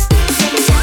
Sing, sing,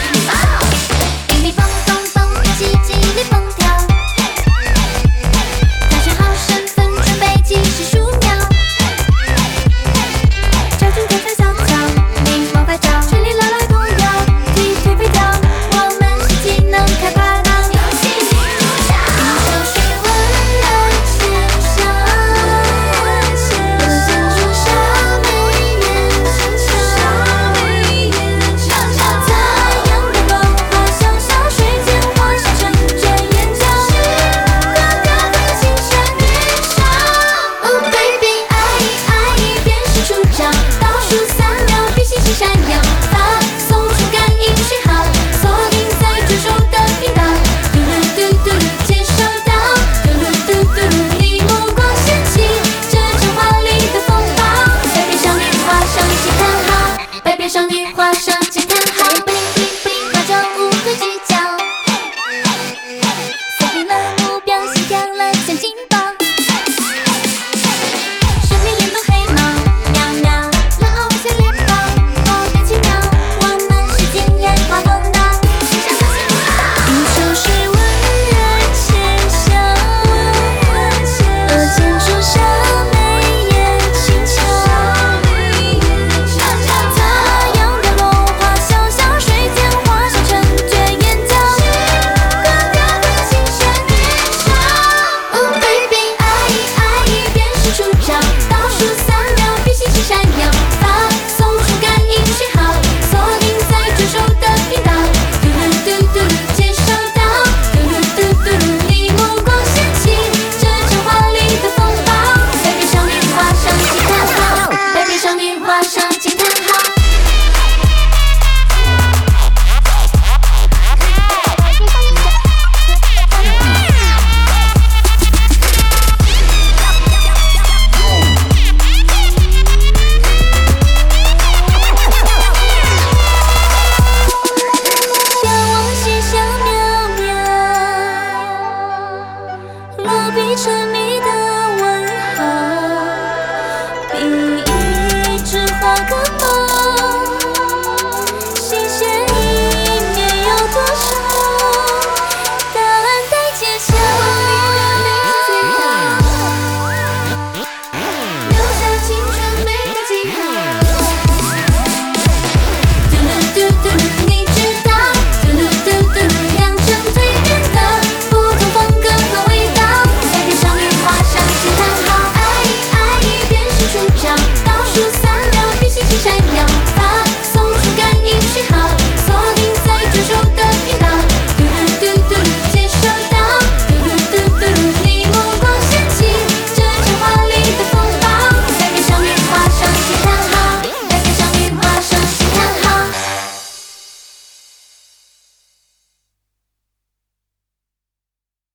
闪耀发送出感应讯号锁定在专属的